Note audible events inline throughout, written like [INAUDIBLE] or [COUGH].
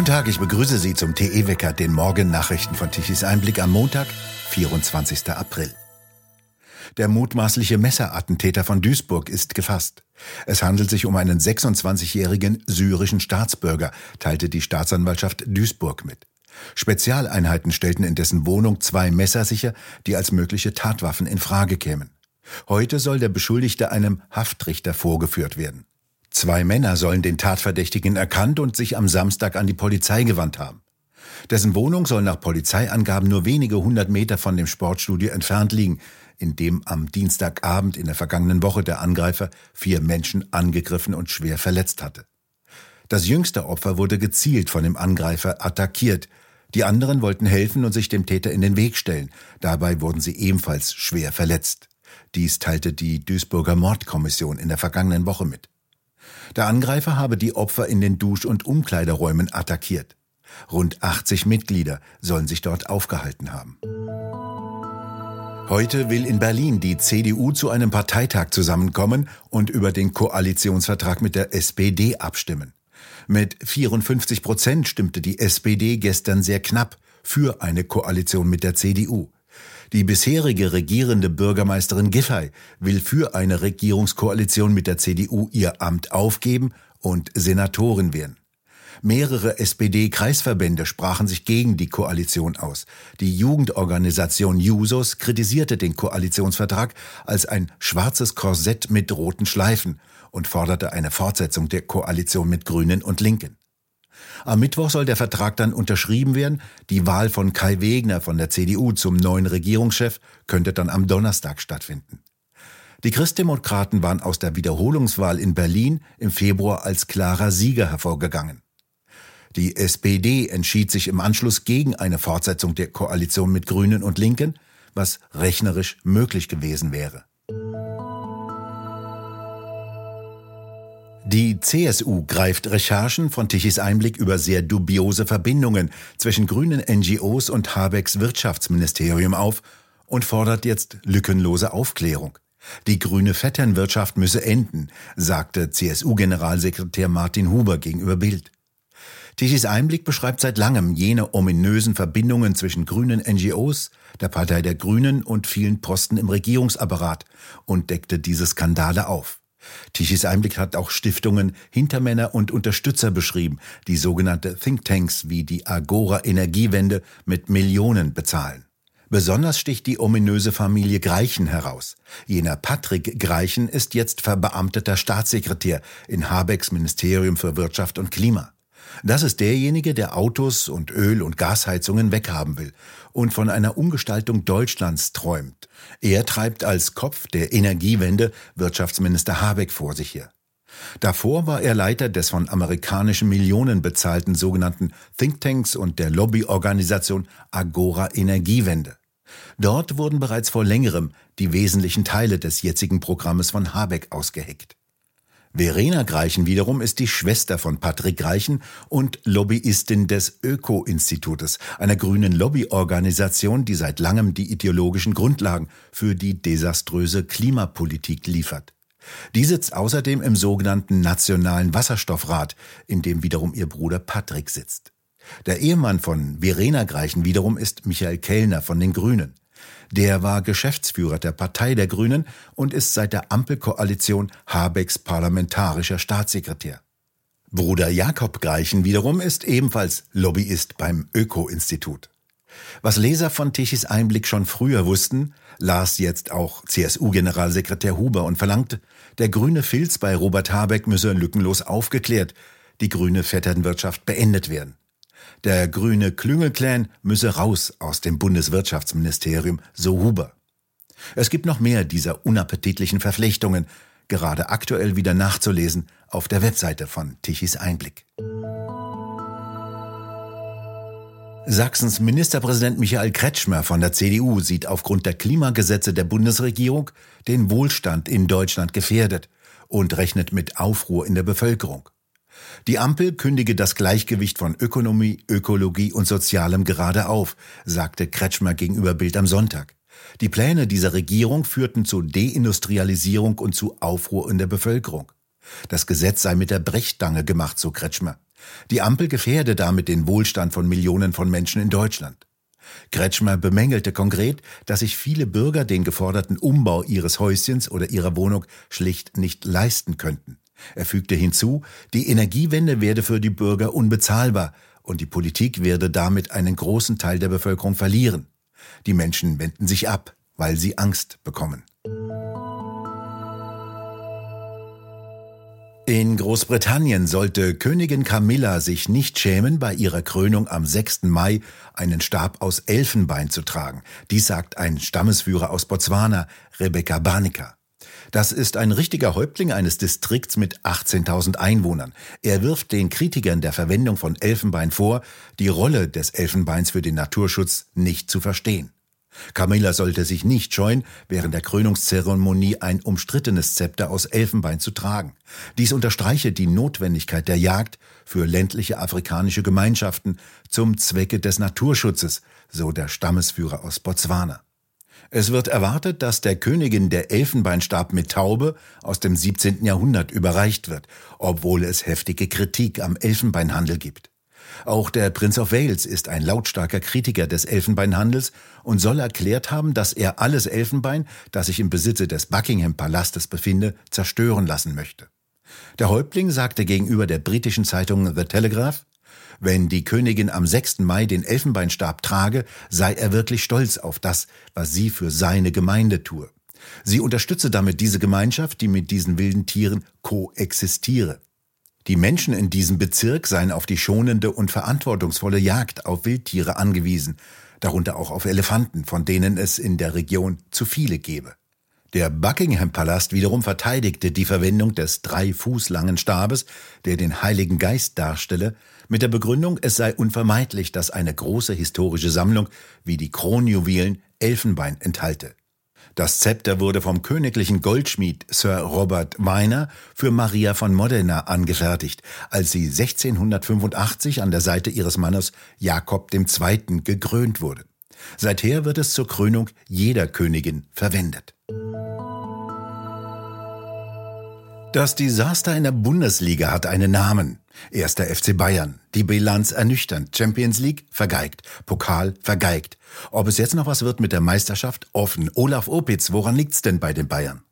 Guten Tag, ich begrüße Sie zum TE-Wecker, den Morgennachrichten von Tichys Einblick am Montag, 24. April. Der mutmaßliche Messerattentäter von Duisburg ist gefasst. Es handelt sich um einen 26-jährigen syrischen Staatsbürger, teilte die Staatsanwaltschaft Duisburg mit. Spezialeinheiten stellten in dessen Wohnung zwei Messer sicher, die als mögliche Tatwaffen in Frage kämen. Heute soll der Beschuldigte einem Haftrichter vorgeführt werden. Zwei Männer sollen den Tatverdächtigen erkannt und sich am Samstag an die Polizei gewandt haben. Dessen Wohnung soll nach Polizeiangaben nur wenige hundert Meter von dem Sportstudio entfernt liegen, in dem am Dienstagabend in der vergangenen Woche der Angreifer vier Menschen angegriffen und schwer verletzt hatte. Das jüngste Opfer wurde gezielt von dem Angreifer attackiert. Die anderen wollten helfen und sich dem Täter in den Weg stellen. Dabei wurden sie ebenfalls schwer verletzt. Dies teilte die Duisburger Mordkommission in der vergangenen Woche mit. Der Angreifer habe die Opfer in den Dusch- und Umkleideräumen attackiert. Rund 80 Mitglieder sollen sich dort aufgehalten haben. Heute will in Berlin die CDU zu einem Parteitag zusammenkommen und über den Koalitionsvertrag mit der SPD abstimmen. Mit 54 Prozent stimmte die SPD gestern sehr knapp für eine Koalition mit der CDU. Die bisherige regierende Bürgermeisterin Giffey will für eine Regierungskoalition mit der CDU ihr Amt aufgeben und Senatorin werden. Mehrere SPD-Kreisverbände sprachen sich gegen die Koalition aus. Die Jugendorganisation Jusos kritisierte den Koalitionsvertrag als ein schwarzes Korsett mit roten Schleifen und forderte eine Fortsetzung der Koalition mit Grünen und Linken. Am Mittwoch soll der Vertrag dann unterschrieben werden. Die Wahl von Kai Wegner von der CDU zum neuen Regierungschef könnte dann am Donnerstag stattfinden. Die Christdemokraten waren aus der Wiederholungswahl in Berlin im Februar als klarer Sieger hervorgegangen. Die SPD entschied sich im Anschluss gegen eine Fortsetzung der Koalition mit Grünen und Linken, was rechnerisch möglich gewesen wäre. Die CSU greift Recherchen von Tichys Einblick über sehr dubiose Verbindungen zwischen grünen NGOs und Habecks Wirtschaftsministerium auf und fordert jetzt lückenlose Aufklärung. Die grüne Vetternwirtschaft müsse enden, sagte CSU-Generalsekretär Martin Huber gegenüber Bild. Tichys Einblick beschreibt seit langem jene ominösen Verbindungen zwischen grünen NGOs, der Partei der Grünen und vielen Posten im Regierungsapparat und deckte diese Skandale auf. Tichys Einblick hat auch Stiftungen, Hintermänner und Unterstützer beschrieben, die sogenannte Thinktanks wie die Agora Energiewende mit Millionen bezahlen. Besonders sticht die ominöse Familie Greichen heraus. Jener Patrick Greichen ist jetzt verbeamteter Staatssekretär in Habecks Ministerium für Wirtschaft und Klima. Das ist derjenige, der Autos und Öl- und Gasheizungen weghaben will und von einer Umgestaltung Deutschlands träumt. Er treibt als Kopf der Energiewende Wirtschaftsminister Habeck vor sich her. Davor war er Leiter des von amerikanischen Millionen bezahlten sogenannten Thinktanks und der Lobbyorganisation Agora Energiewende. Dort wurden bereits vor längerem die wesentlichen Teile des jetzigen Programmes von Habeck ausgeheckt. Verena Greichen wiederum ist die Schwester von Patrick Greichen und Lobbyistin des Öko-Institutes, einer grünen Lobbyorganisation, die seit langem die ideologischen Grundlagen für die desaströse Klimapolitik liefert. Die sitzt außerdem im sogenannten Nationalen Wasserstoffrat, in dem wiederum ihr Bruder Patrick sitzt. Der Ehemann von Verena Greichen wiederum ist Michael Kellner von den Grünen. Der war Geschäftsführer der Partei der Grünen und ist seit der Ampelkoalition Habecks parlamentarischer Staatssekretär. Bruder Jakob Greichen wiederum ist ebenfalls Lobbyist beim Öko-Institut. Was Leser von Tichys Einblick schon früher wussten, las jetzt auch CSU-Generalsekretär Huber und verlangte, der grüne Filz bei Robert Habeck müsse lückenlos aufgeklärt, die grüne Vetternwirtschaft beendet werden. Der grüne Klüngelclan müsse raus aus dem Bundeswirtschaftsministerium, so Huber. Es gibt noch mehr dieser unappetitlichen Verflechtungen, gerade aktuell wieder nachzulesen auf der Webseite von Tichys Einblick. Sachsens Ministerpräsident Michael Kretschmer von der CDU sieht aufgrund der Klimagesetze der Bundesregierung den Wohlstand in Deutschland gefährdet und rechnet mit Aufruhr in der Bevölkerung. Die Ampel kündige das Gleichgewicht von Ökonomie, Ökologie und Sozialem gerade auf, sagte Kretschmer gegenüber Bild am Sonntag. Die Pläne dieser Regierung führten zu Deindustrialisierung und zu Aufruhr in der Bevölkerung. Das Gesetz sei mit der Brechstange gemacht, so Kretschmer. Die Ampel gefährde damit den Wohlstand von Millionen von Menschen in Deutschland. Kretschmer bemängelte konkret, dass sich viele Bürger den geforderten Umbau ihres Häuschens oder ihrer Wohnung schlicht nicht leisten könnten. Er fügte hinzu, die Energiewende werde für die Bürger unbezahlbar und die Politik werde damit einen großen Teil der Bevölkerung verlieren. Die Menschen wenden sich ab, weil sie Angst bekommen. In Großbritannien sollte Königin Camilla sich nicht schämen, bei ihrer Krönung am 6. Mai einen Stab aus Elfenbein zu tragen. Dies sagt ein Stammesführer aus Botswana, Rebecca Barnica. Das ist ein richtiger Häuptling eines Distrikts mit 18.000 Einwohnern. Er wirft den Kritikern der Verwendung von Elfenbein vor, die Rolle des Elfenbeins für den Naturschutz nicht zu verstehen. Camilla sollte sich nicht scheuen, während der Krönungszeremonie ein umstrittenes Zepter aus Elfenbein zu tragen. Dies unterstreiche die Notwendigkeit der Jagd für ländliche afrikanische Gemeinschaften zum Zwecke des Naturschutzes, so der Stammesführer aus Botswana. Es wird erwartet, dass der Königin der Elfenbeinstab mit Taube aus dem 17. Jahrhundert überreicht wird, obwohl es heftige Kritik am Elfenbeinhandel gibt. Auch der Prinz of Wales ist ein lautstarker Kritiker des Elfenbeinhandels und soll erklärt haben, dass er alles Elfenbein, das sich im Besitze des Buckingham-Palastes befinde, zerstören lassen möchte. Der Häuptling sagte gegenüber der britischen Zeitung The Telegraph, wenn die Königin am 6. Mai den Elfenbeinstab trage, sei er wirklich stolz auf das, was sie für seine Gemeinde tue. Sie unterstütze damit diese Gemeinschaft, die mit diesen wilden Tieren koexistiere. Die Menschen in diesem Bezirk seien auf die schonende und verantwortungsvolle Jagd auf Wildtiere angewiesen, darunter auch auf Elefanten, von denen es in der Region zu viele gebe. Der Buckingham Palast wiederum verteidigte die Verwendung des drei Fuß langen Stabes, der den Heiligen Geist darstelle, mit der Begründung, es sei unvermeidlich, dass eine große historische Sammlung wie die Kronjuwelen Elfenbein enthalte. Das Zepter wurde vom königlichen Goldschmied Sir Robert Weiner für Maria von Modena angefertigt, als sie 1685 an der Seite ihres Mannes Jakob II. gekrönt wurde. Seither wird es zur Krönung jeder Königin verwendet. Das Desaster in der Bundesliga hat einen Namen. Erster FC Bayern. Die Bilanz ernüchternd. Champions League vergeigt. Pokal vergeigt. Ob es jetzt noch was wird mit der Meisterschaft? Offen. Olaf Opitz, woran liegt's denn bei den Bayern?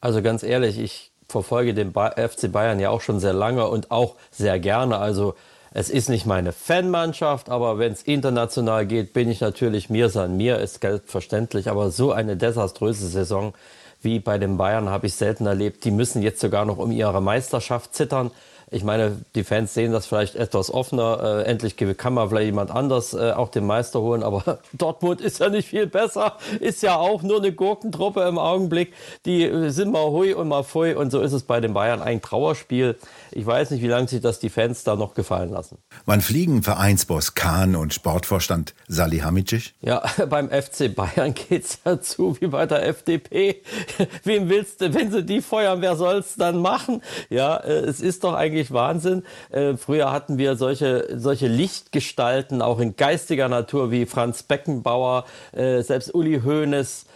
Also ganz ehrlich, ich verfolge den FC Bayern ja auch schon sehr lange und auch sehr gerne. Also es ist nicht meine Fanmannschaft, aber wenn es international geht, bin ich natürlich mir san mir, ist selbstverständlich. Aber so eine desaströse Saison wie bei den Bayern habe ich selten erlebt. Die müssen jetzt sogar noch um ihre Meisterschaft zittern. Ich meine, die Fans sehen das vielleicht etwas offener. Äh, endlich kann man vielleicht jemand anders äh, auch den Meister holen. Aber [LAUGHS] Dortmund ist ja nicht viel besser. Ist ja auch nur eine Gurkentruppe im Augenblick. Die äh, sind mal hui und mal fui. Und so ist es bei den Bayern ein Trauerspiel. Ich weiß nicht, wie lange sich das die Fans da noch gefallen lassen. Wann fliegen Vereinsboss Kahn und Sportvorstand Salihamidzic? Ja, [LAUGHS] beim FC Bayern geht's ja zu wie bei der FDP. [LAUGHS] Wem willst du, wenn sie die feuern, wer soll's dann machen? Ja, äh, es ist doch eigentlich Wahnsinn. Äh, früher hatten wir solche, solche Lichtgestalten, auch in geistiger Natur, wie Franz Beckenbauer, äh, selbst Uli Hoeneß,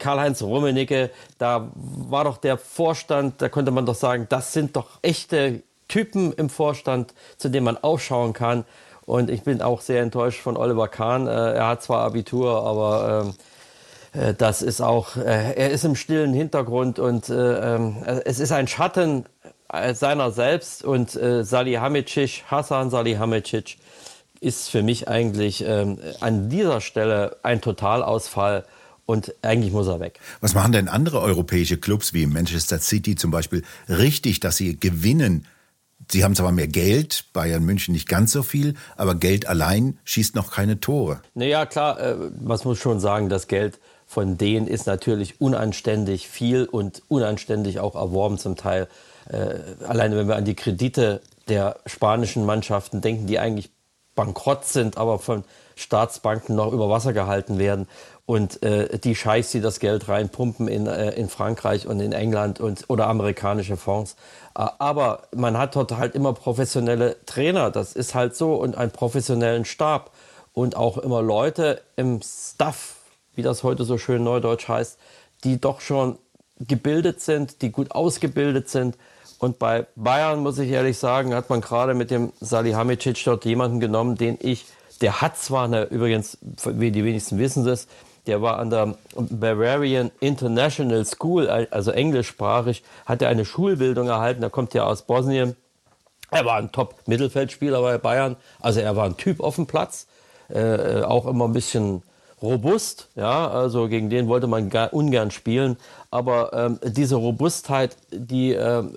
Karl-Heinz Rummenigge, da war doch der Vorstand, da konnte man doch sagen, das sind doch echte Typen im Vorstand, zu denen man aufschauen kann. Und ich bin auch sehr enttäuscht von Oliver Kahn. er hat zwar Abitur, aber ähm, äh, das ist auch, äh, er ist im stillen Hintergrund und äh, ähm, es ist ein Schatten seiner selbst und Salihamidzic, Hassan Salihamidzic, ist für mich eigentlich ähm, an dieser Stelle ein Totalausfall. Und eigentlich muss er weg. Was machen denn andere europäische Clubs wie Manchester City zum Beispiel richtig, dass sie gewinnen? Sie haben zwar mehr Geld, Bayern München nicht ganz so viel, aber Geld allein schießt noch keine Tore. Naja, klar, äh, man muss schon sagen, das Geld von denen ist natürlich unanständig viel und unanständig auch erworben zum Teil. Äh, alleine wenn wir an die Kredite der spanischen Mannschaften denken, die eigentlich bankrott sind, aber von Staatsbanken noch über Wasser gehalten werden. Und äh, die Scheichs, die das Geld reinpumpen in, äh, in Frankreich und in England und, oder amerikanische Fonds. Äh, aber man hat dort halt immer professionelle Trainer, das ist halt so, und einen professionellen Stab und auch immer Leute im Staff, wie das heute so schön neudeutsch heißt, die doch schon gebildet sind, die gut ausgebildet sind. Und bei Bayern, muss ich ehrlich sagen, hat man gerade mit dem Salihamidzic dort jemanden genommen, den ich, der hat zwar eine, übrigens, wie die wenigsten wissen das, der war an der Bavarian International School, also englischsprachig, hat er eine Schulbildung erhalten. Er kommt ja aus Bosnien. Er war ein Top-Mittelfeldspieler bei Bayern. Also er war ein Typ auf dem Platz. Äh, auch immer ein bisschen robust. Ja, also gegen den wollte man ungern spielen. Aber ähm, diese Robustheit, die ähm,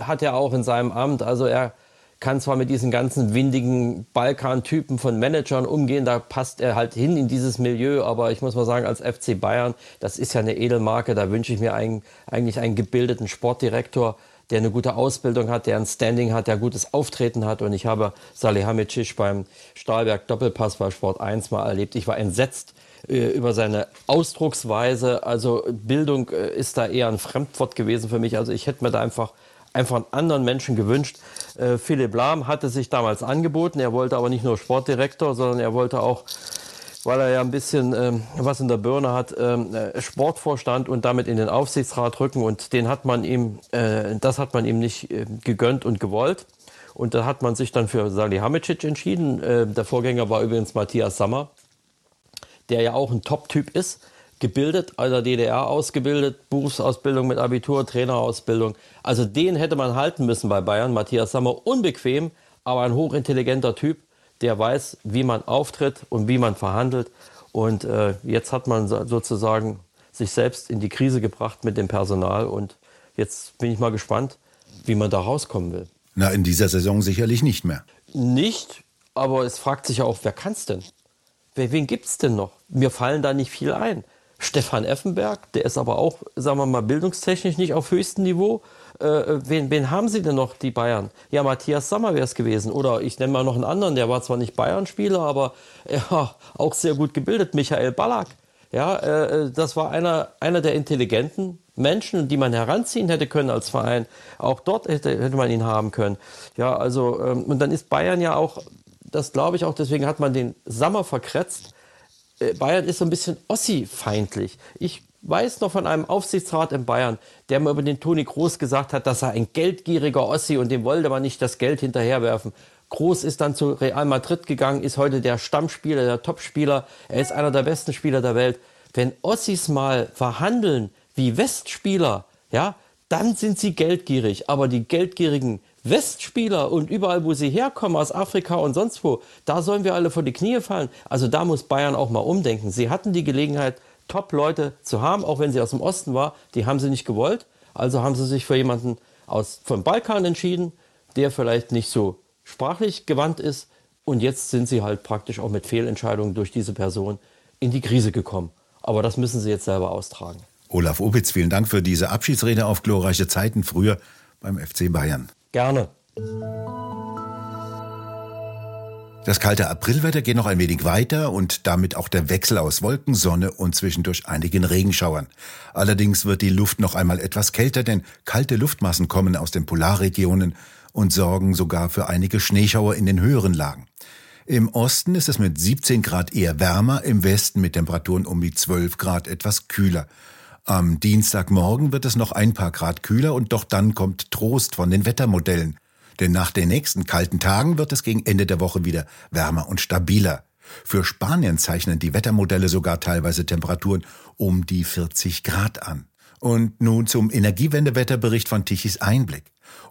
hat er auch in seinem Amt. Also er kann zwar mit diesen ganzen windigen Balkan-Typen von Managern umgehen, da passt er halt hin in dieses Milieu, aber ich muss mal sagen, als FC Bayern, das ist ja eine Edelmarke, da wünsche ich mir ein, eigentlich einen gebildeten Sportdirektor, der eine gute Ausbildung hat, der ein Standing hat, der gutes Auftreten hat. Und ich habe Salihamidzic beim Stahlberg Doppelpass bei Sport 1 mal erlebt. Ich war entsetzt äh, über seine Ausdrucksweise. Also Bildung äh, ist da eher ein Fremdwort gewesen für mich. Also ich hätte mir da einfach einfach einen anderen Menschen gewünscht. Äh, Philipp Lahm hatte sich damals angeboten. Er wollte aber nicht nur Sportdirektor, sondern er wollte auch, weil er ja ein bisschen ähm, was in der Birne hat, ähm, äh, Sportvorstand und damit in den Aufsichtsrat rücken. Und den hat man ihm, äh, das hat man ihm nicht äh, gegönnt und gewollt. Und da hat man sich dann für Salihamidzic entschieden. Äh, der Vorgänger war übrigens Matthias Sammer, der ja auch ein Top-Typ ist gebildet, also DDR ausgebildet, Berufsausbildung mit Abitur, Trainerausbildung. Also den hätte man halten müssen bei Bayern. Matthias Sammer unbequem, aber ein hochintelligenter Typ, der weiß, wie man auftritt und wie man verhandelt. Und äh, jetzt hat man sozusagen sich selbst in die Krise gebracht mit dem Personal. Und jetzt bin ich mal gespannt, wie man da rauskommen will. Na, in dieser Saison sicherlich nicht mehr. Nicht, aber es fragt sich ja auch, wer kann es denn? Wen gibt es denn noch? Mir fallen da nicht viel ein. Stefan Effenberg, der ist aber auch, sagen wir mal, bildungstechnisch nicht auf höchstem Niveau. Äh, wen, wen, haben sie denn noch, die Bayern? Ja, Matthias Sammer wäre es gewesen. Oder ich nenne mal noch einen anderen, der war zwar nicht Bayern-Spieler, aber [LAUGHS] ja, auch sehr gut gebildet, Michael Ballack. Ja, äh, das war einer, einer der intelligenten Menschen, die man heranziehen hätte können als Verein. Auch dort hätte, hätte man ihn haben können. Ja, also, ähm, und dann ist Bayern ja auch, das glaube ich auch, deswegen hat man den Sammer verkretzt äh, Bayern ist so ein bisschen Ossi-feindlich. Ich weiß noch von einem Aufsichtsrat in Bayern, der mir über den Toni Groß gesagt hat, dass er ein geldgieriger Ossi und dem wollte man nicht das Geld hinterherwerfen. Groß ist dann zu Real Madrid gegangen, ist heute der Stammspieler, der Topspieler. Er ist einer der besten Spieler der Welt. Wenn Ossis mal verhandeln wie Westspieler, ja, dann sind sie geldgierig. Aber die geldgierigen Westspieler und überall, wo sie herkommen, aus Afrika und sonst wo, da sollen wir alle vor die Knie fallen. Also da muss Bayern auch mal umdenken. Sie hatten die Gelegenheit, Top-Leute zu haben, auch wenn sie aus dem Osten war. Die haben sie nicht gewollt. Also haben sie sich für jemanden aus, vom Balkan entschieden, der vielleicht nicht so sprachlich gewandt ist. Und jetzt sind sie halt praktisch auch mit Fehlentscheidungen durch diese Person in die Krise gekommen. Aber das müssen sie jetzt selber austragen. Olaf Opitz, vielen Dank für diese Abschiedsrede auf glorreiche Zeiten früher beim FC Bayern. Gerne. Das kalte Aprilwetter geht noch ein wenig weiter und damit auch der Wechsel aus Wolken, Sonne und zwischendurch einigen Regenschauern. Allerdings wird die Luft noch einmal etwas kälter, denn kalte Luftmassen kommen aus den Polarregionen und sorgen sogar für einige Schneeschauer in den höheren Lagen. Im Osten ist es mit 17 Grad eher wärmer, im Westen mit Temperaturen um die 12 Grad etwas kühler. Am Dienstagmorgen wird es noch ein paar Grad kühler und doch dann kommt Trost von den Wettermodellen. Denn nach den nächsten kalten Tagen wird es gegen Ende der Woche wieder wärmer und stabiler. Für Spanien zeichnen die Wettermodelle sogar teilweise Temperaturen um die 40 Grad an. Und nun zum Energiewendewetterbericht von Tichys Einblick.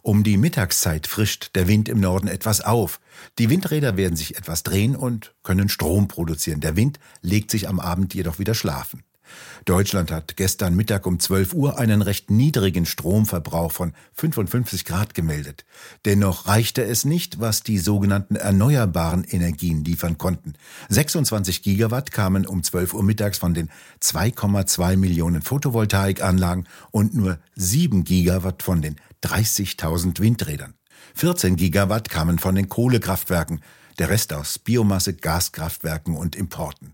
Um die Mittagszeit frischt der Wind im Norden etwas auf. Die Windräder werden sich etwas drehen und können Strom produzieren. Der Wind legt sich am Abend jedoch wieder schlafen. Deutschland hat gestern Mittag um 12 Uhr einen recht niedrigen Stromverbrauch von 55 Grad gemeldet. Dennoch reichte es nicht, was die sogenannten erneuerbaren Energien liefern konnten. 26 Gigawatt kamen um 12 Uhr mittags von den 2,2 Millionen Photovoltaikanlagen und nur 7 Gigawatt von den 30.000 Windrädern. 14 Gigawatt kamen von den Kohlekraftwerken, der Rest aus Biomasse, Gaskraftwerken und Importen.